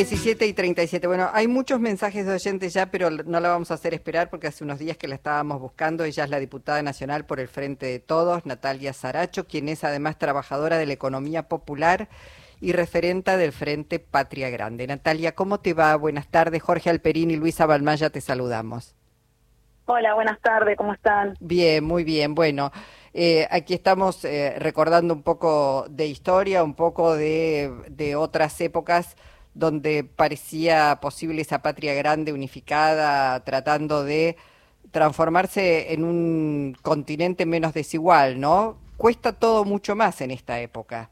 17 y 37. Bueno, hay muchos mensajes de oyentes ya, pero no la vamos a hacer esperar porque hace unos días que la estábamos buscando. Ella es la diputada nacional por el Frente de Todos, Natalia Saracho, quien es además trabajadora de la economía popular y referenta del Frente Patria Grande. Natalia, ¿cómo te va? Buenas tardes. Jorge Alperín y Luisa Balmaya te saludamos. Hola, buenas tardes, ¿cómo están? Bien, muy bien. Bueno, eh, aquí estamos eh, recordando un poco de historia, un poco de, de otras épocas donde parecía posible esa patria grande unificada, tratando de transformarse en un continente menos desigual, ¿no? Cuesta todo mucho más en esta época.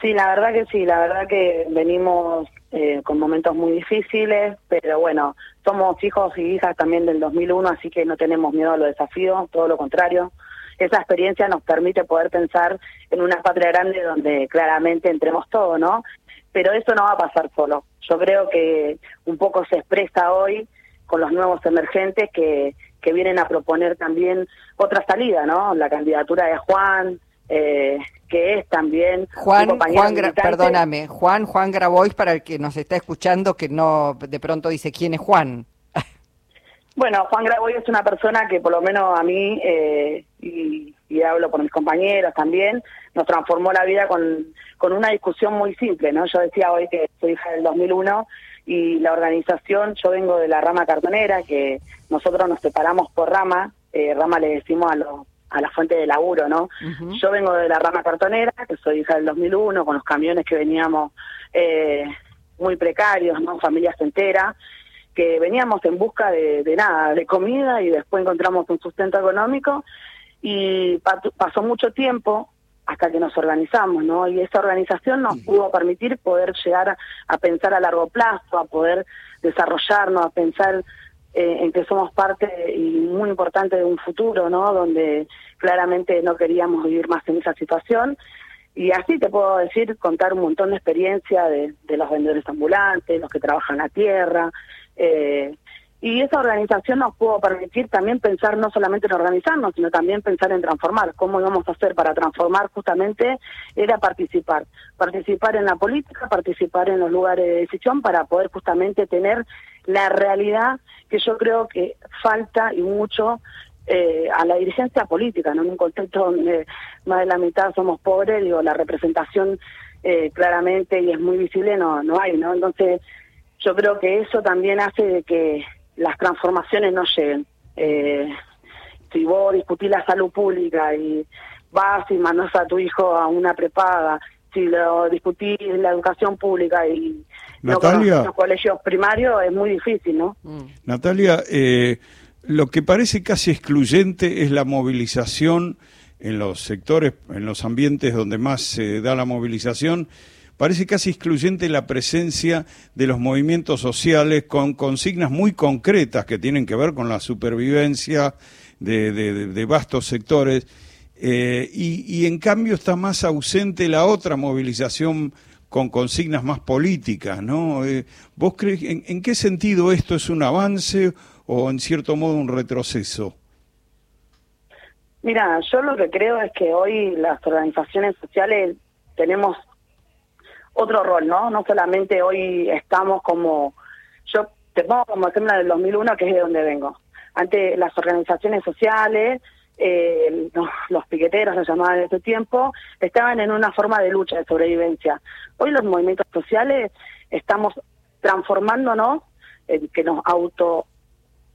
Sí, la verdad que sí, la verdad que venimos eh, con momentos muy difíciles, pero bueno, somos hijos y hijas también del 2001, así que no tenemos miedo a los desafíos, todo lo contrario. Esa experiencia nos permite poder pensar en una patria grande donde claramente entremos todos, ¿no? Pero eso no va a pasar solo. Yo creo que un poco se expresa hoy con los nuevos emergentes que, que vienen a proponer también otra salida, ¿no? La candidatura de Juan, eh, que es también Juan, Juan perdóname, Juan, Juan Grabois para el que nos está escuchando que no de pronto dice quién es Juan. Bueno, Juan Grabois es una persona que por lo menos a mí eh, y, y hablo por mis compañeros también, nos transformó la vida con, con una discusión muy simple, ¿no? Yo decía hoy que soy hija del 2001 y la organización, yo vengo de la rama cartonera, que nosotros nos separamos por rama, eh, rama le decimos a los a la fuente de laburo, ¿no? Yo vengo de la rama cartonera, que soy hija del 2001, con los camiones que veníamos eh, muy precarios, ¿no? Familias enteras, que veníamos en busca de, de nada, de comida y después encontramos un sustento económico y pasó mucho tiempo hasta que nos organizamos, ¿no? Y esa organización nos pudo permitir poder llegar a, pensar a largo plazo, a poder desarrollarnos, a pensar eh, en que somos parte y muy importante de un futuro, ¿no? Donde claramente no queríamos vivir más en esa situación. Y así te puedo decir, contar un montón de experiencia de, de los vendedores ambulantes, los que trabajan la tierra, eh, y esa organización nos pudo permitir también pensar no solamente en organizarnos, sino también pensar en transformar. ¿Cómo íbamos a hacer para transformar? Justamente era participar. Participar en la política, participar en los lugares de decisión para poder justamente tener la realidad que yo creo que falta y mucho eh, a la dirigencia política, ¿no? En un contexto donde más de la mitad somos pobres, digo, la representación eh, claramente y es muy visible no, no hay, ¿no? Entonces, yo creo que eso también hace de que las transformaciones no lleguen. Eh, si vos discutís la salud pública y vas y mandás a tu hijo a una prepaga, si lo discutís la educación pública y Natalia, los colegios primarios, es muy difícil, ¿no? Mm. Natalia, eh, lo que parece casi excluyente es la movilización en los sectores, en los ambientes donde más se da la movilización, parece casi excluyente la presencia de los movimientos sociales con consignas muy concretas que tienen que ver con la supervivencia de, vastos sectores. Eh, y, en cambio está más ausente la otra movilización con consignas más políticas, ¿no? Eh, ¿Vos crees, en, en, qué sentido esto es un avance o en cierto modo un retroceso? Mira, yo lo que creo es que hoy las organizaciones sociales tenemos otro rol, ¿no? No solamente hoy estamos como, yo te pongo como ejemplo del 2001, que es de donde vengo. Antes las organizaciones sociales, eh, los, piqueteros, se llamaban en ese tiempo, estaban en una forma de lucha, de sobrevivencia. Hoy los movimientos sociales estamos transformándonos, en que nos auto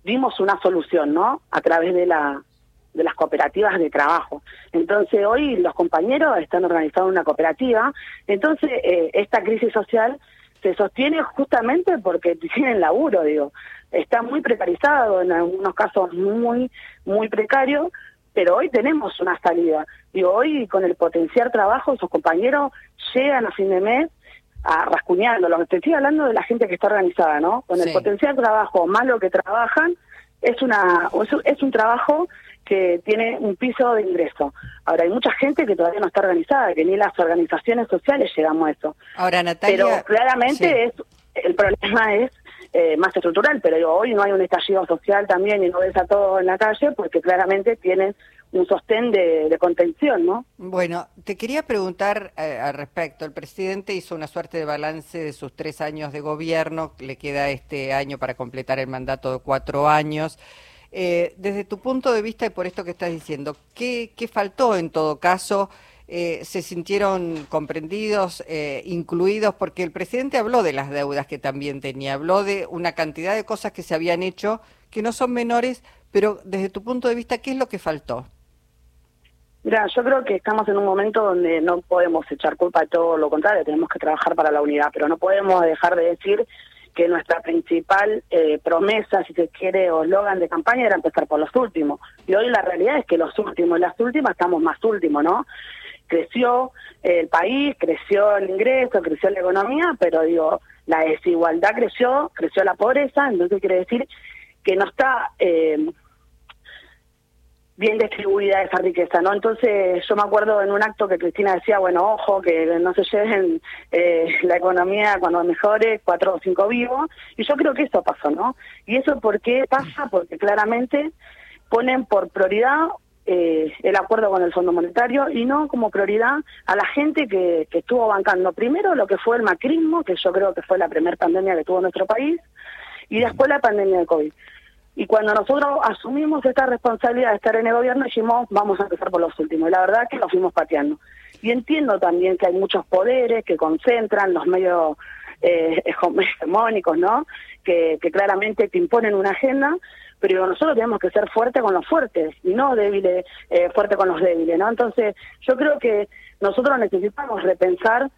dimos una solución, ¿no? A través de la de las cooperativas de trabajo. Entonces hoy los compañeros están organizando una cooperativa, entonces eh, esta crisis social se sostiene justamente porque tienen laburo, digo, está muy precarizado, en algunos casos muy, muy precario, pero hoy tenemos una salida. Digo, hoy con el potenciar trabajo, esos compañeros llegan a fin de mes a rascuñando, lo que te estoy hablando de la gente que está organizada, ¿no? Con el potencial trabajo malo que trabajan, es una es un trabajo que tiene un piso de ingreso. Ahora, hay mucha gente que todavía no está organizada, que ni las organizaciones sociales llegamos a eso. Ahora, Natalia... Pero claramente es el problema es eh, más estructural, pero hoy no hay un estallido social también y no ves a todos en la calle porque claramente tienen un sostén de, contención, ¿no? Bueno, te quería preguntar eh, al respecto. El presidente hizo una suerte de balance de sus tres años de gobierno, le queda este año para completar el mandato de cuatro años. Eh, desde tu punto de vista y por esto que estás diciendo, ¿qué, faltó en todo caso? Eh, se sintieron comprendidos, incluidos, porque el presidente habló de las deudas que también tenía, habló de una cantidad de cosas que se habían hecho que no son menores, pero desde tu punto de vista, ¿qué es lo que faltó? Mira, yo creo que estamos en un momento donde no podemos echar culpa de todo lo contrario, tenemos que trabajar para la unidad, pero no podemos dejar de decir que nuestra principal eh, promesa, si se quiere, o eslogan de campaña era empezar por los últimos. Y hoy la realidad es que los últimos, las últimas estamos más últimos, ¿no? Creció el país, creció el ingreso, creció la economía, pero digo, la desigualdad creció, creció la pobreza, entonces quiere decir que no está... Eh, bien distribuida esa riqueza, ¿no? Entonces yo me acuerdo en un acto que Cristina decía, bueno, ojo, que no se lleven eh, la economía cuando mejore cuatro o cinco vivos, y yo creo que eso pasó, ¿no? ¿Y eso por qué pasa? Porque claramente ponen por prioridad eh, el acuerdo con el Fondo Monetario y no como prioridad a la gente que, que estuvo bancando primero lo que fue el macrismo, que yo creo que fue la primera pandemia que tuvo nuestro país, y después la pandemia de COVID. Y cuando nosotros asumimos esta responsabilidad de estar en el gobierno, dijimos, vamos a empezar por los últimos. Y la verdad que lo fuimos pateando. Y entiendo también que hay muchos poderes que concentran los medios eh, hegemónicos, ¿no? Que, que claramente te imponen una agenda, pero nosotros tenemos que ser fuertes con los fuertes y no débiles, eh, fuertes con los débiles, ¿no? Entonces, yo creo que nosotros necesitamos repensar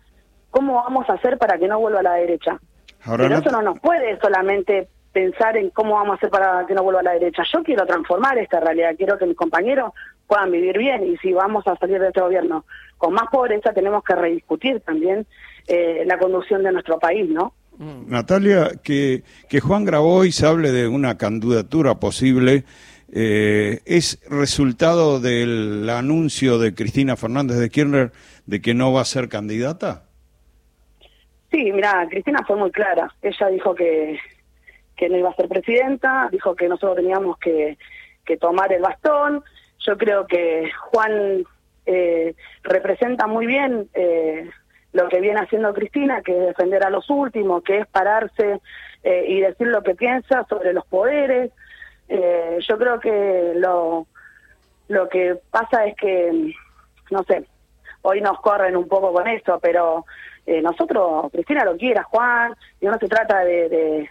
cómo vamos a hacer para que no vuelva a la derecha. pero eso no nos puede solamente pensar en cómo vamos a hacer para que no vuelva a la derecha. Yo quiero transformar esta realidad, quiero que mis compañeros puedan vivir bien y si vamos a salir de este gobierno con más pobreza tenemos que rediscutir también eh, la conducción de nuestro país, ¿no? Mm. Natalia, que, que Juan Grabois hable de una candidatura posible eh, es resultado del anuncio de Cristina Fernández de Kirchner de que no va a ser candidata. Sí, mira, Cristina fue muy clara. Ella dijo que que no iba a ser presidenta, dijo que nosotros teníamos que, tomar el bastón. Yo creo que Juan eh, representa muy bien eh, lo que viene haciendo Cristina, que es defender a los últimos, que es pararse eh, y decir lo que piensa sobre los poderes. yo creo que lo, lo que pasa es que, no sé, hoy nos corren un poco con eso, pero nosotros, Cristina lo quiera, Juan, y no se trata de de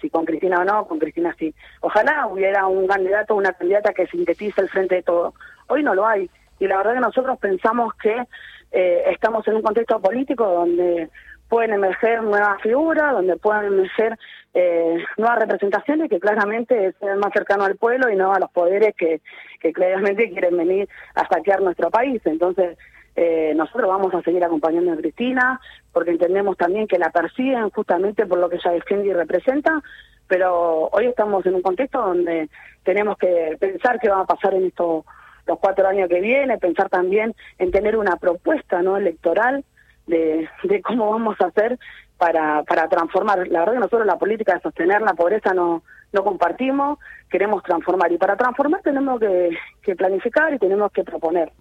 si con Cristina o no, con Cristina sí. Ojalá hubiera un candidato o una candidata que sintetice el frente de todo. Hoy no lo hay. Y la verdad que nosotros pensamos que eh, estamos en un contexto político donde pueden emerger nuevas figuras, donde pueden emerger eh, nuevas representaciones que claramente sean más cercanos al pueblo y no a los poderes que, que claramente quieren venir a saquear nuestro país. Entonces, eh, nosotros vamos a seguir acompañando a Cristina porque entendemos también que la persiguen justamente por lo que ella defiende y representa, pero hoy estamos en un contexto donde tenemos que pensar qué va a pasar en estos los cuatro años que viene, pensar también en tener una propuesta no electoral de, de cómo vamos a hacer para, para transformar. La verdad que nosotros la política de sostener la pobreza no, no compartimos, queremos transformar. Y para transformar tenemos que, que planificar y tenemos que proponer.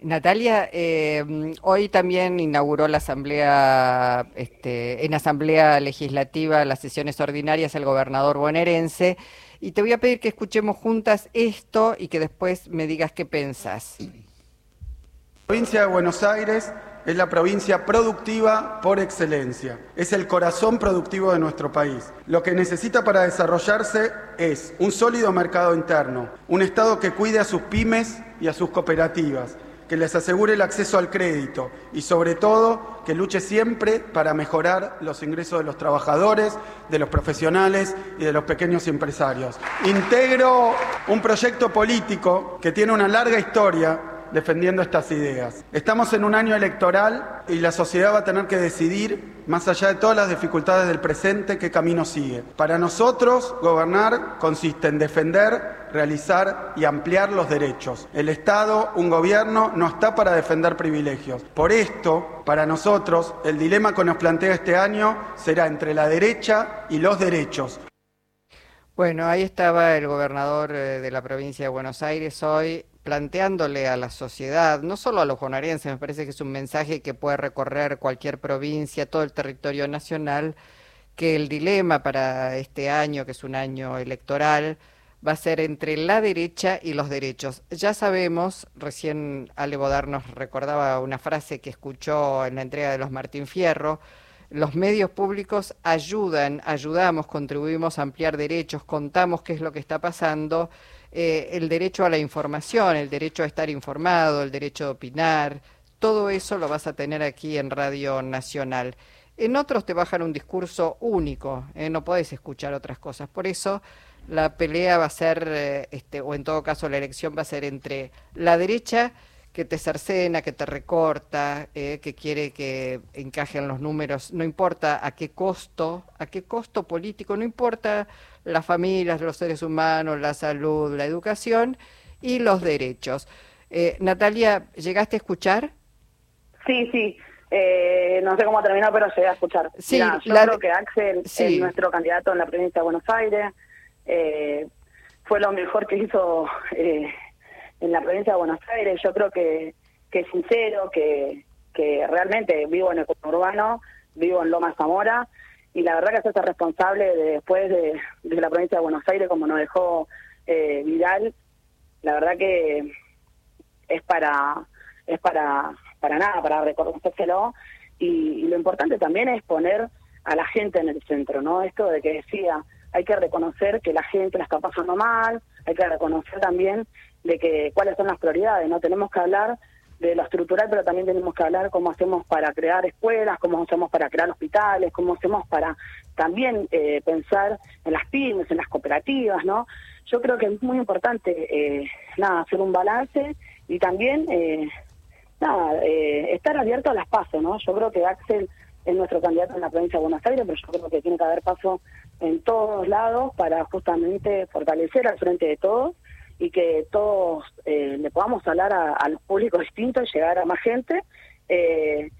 Natalia, eh, hoy también inauguró la asamblea, este, en asamblea legislativa, las sesiones ordinarias el gobernador bonaerense, y te voy a pedir que escuchemos juntas esto y que después me digas qué pensás. Provincia de Buenos Aires es la provincia productiva por excelencia. Es el corazón productivo de nuestro país. Lo que necesita para desarrollarse es un sólido mercado interno, un Estado que cuide a sus pymes y a sus cooperativas que les asegure el acceso al crédito y sobre todo que luche siempre para mejorar los ingresos de los trabajadores, de los profesionales y de los pequeños empresarios. Integro un proyecto político que tiene una larga historia defendiendo estas ideas. Estamos en un año electoral y la sociedad va a tener que decidir, más allá de todas las dificultades del presente, qué camino sigue. Para nosotros, gobernar consiste en defender, realizar y ampliar los derechos. El Estado, un gobierno, no está para defender privilegios. Por esto, para nosotros, el dilema que nos plantea este año será entre la derecha y los derechos. Bueno, ahí estaba el gobernador eh, de la provincia de Buenos Aires hoy planteándole a la sociedad, no solo a los bonaerenses, me parece que es un mensaje que puede recorrer cualquier provincia, todo el territorio nacional, que el dilema para este año, que es un año electoral, va a ser entre la derecha y los derechos. Ya sabemos, recién Ale Bodar nos recordaba una frase que escuchó en la entrega de los Martín Fierro, los medios públicos ayudan, ayudamos, contribuimos a ampliar derechos, contamos qué es lo que está pasando, eh, el derecho a la información, el derecho a estar informado, el derecho a opinar, todo eso lo vas a tener aquí en Radio Nacional. En otros te bajan un discurso único, eh, no podés escuchar otras cosas. Por eso la pelea va a ser, eh, este, o en todo caso la elección va a ser entre la derecha que te cercena, que te recorta, eh, que quiere que encajen los números, no importa a qué costo, a qué costo político, no importa las familias, los seres humanos, la salud, la educación y los derechos. Eh, Natalia, ¿llegaste a escuchar? Sí, sí. Eh, no sé cómo terminó, pero llegué a escuchar. Sí, yo creo que Axel es nuestro candidato en la provincia de Buenos Aires. fue lo mejor que hizo en la provincia de Buenos Aires. Yo creo que, que es sincero, que, que realmente vivo en el urbano, vivo en Loma Zamora, y la verdad que se hace responsable después de, la provincia de Buenos Aires, como nos dejó eh, Vidal, la verdad que es para es para para nada, para reconocérselo, y lo importante también es poner a la gente en el centro, ¿no? Esto de que decía, hay que reconocer que la gente la está pasando mal, hay que reconocer también de que cuáles son las prioridades, ¿no? Tenemos que hablar de lo estructural, pero también tenemos que hablar cómo hacemos para crear escuelas, cómo hacemos para crear hospitales, cómo hacemos para también eh, pensar en las pymes, en las cooperativas, ¿no? Yo creo que es muy importante, eh, nada, hacer un balance y también, eh, nada, estar abierto a las pasos, ¿no? Yo creo que Axel es nuestro candidato en la provincia de Buenos Aires, pero yo creo que tiene que haber paso en todos lados para justamente fortalecer al frente de todos y que todos eh, le podamos hablar a, los públicos distintos, llegar a más gente. Eh,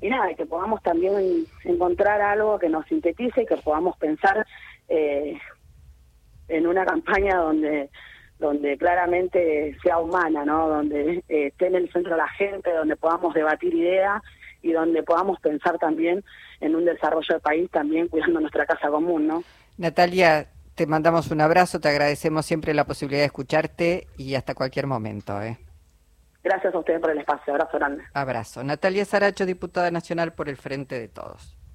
y nada, que podamos también encontrar algo que nos sintetice y que podamos pensar eh, en una campaña donde donde claramente sea humana, ¿no? Donde esté en el centro la gente, donde podamos debatir ideas y donde podamos pensar también en un desarrollo del país, también cuidando nuestra casa común, ¿no? Natalia, te mandamos un abrazo, te agradecemos siempre la posibilidad de escucharte y hasta cualquier momento. ¿eh? Gracias a ustedes por el espacio, abrazo grande. Abrazo. Natalia Saracho, diputada nacional por el Frente de Todos.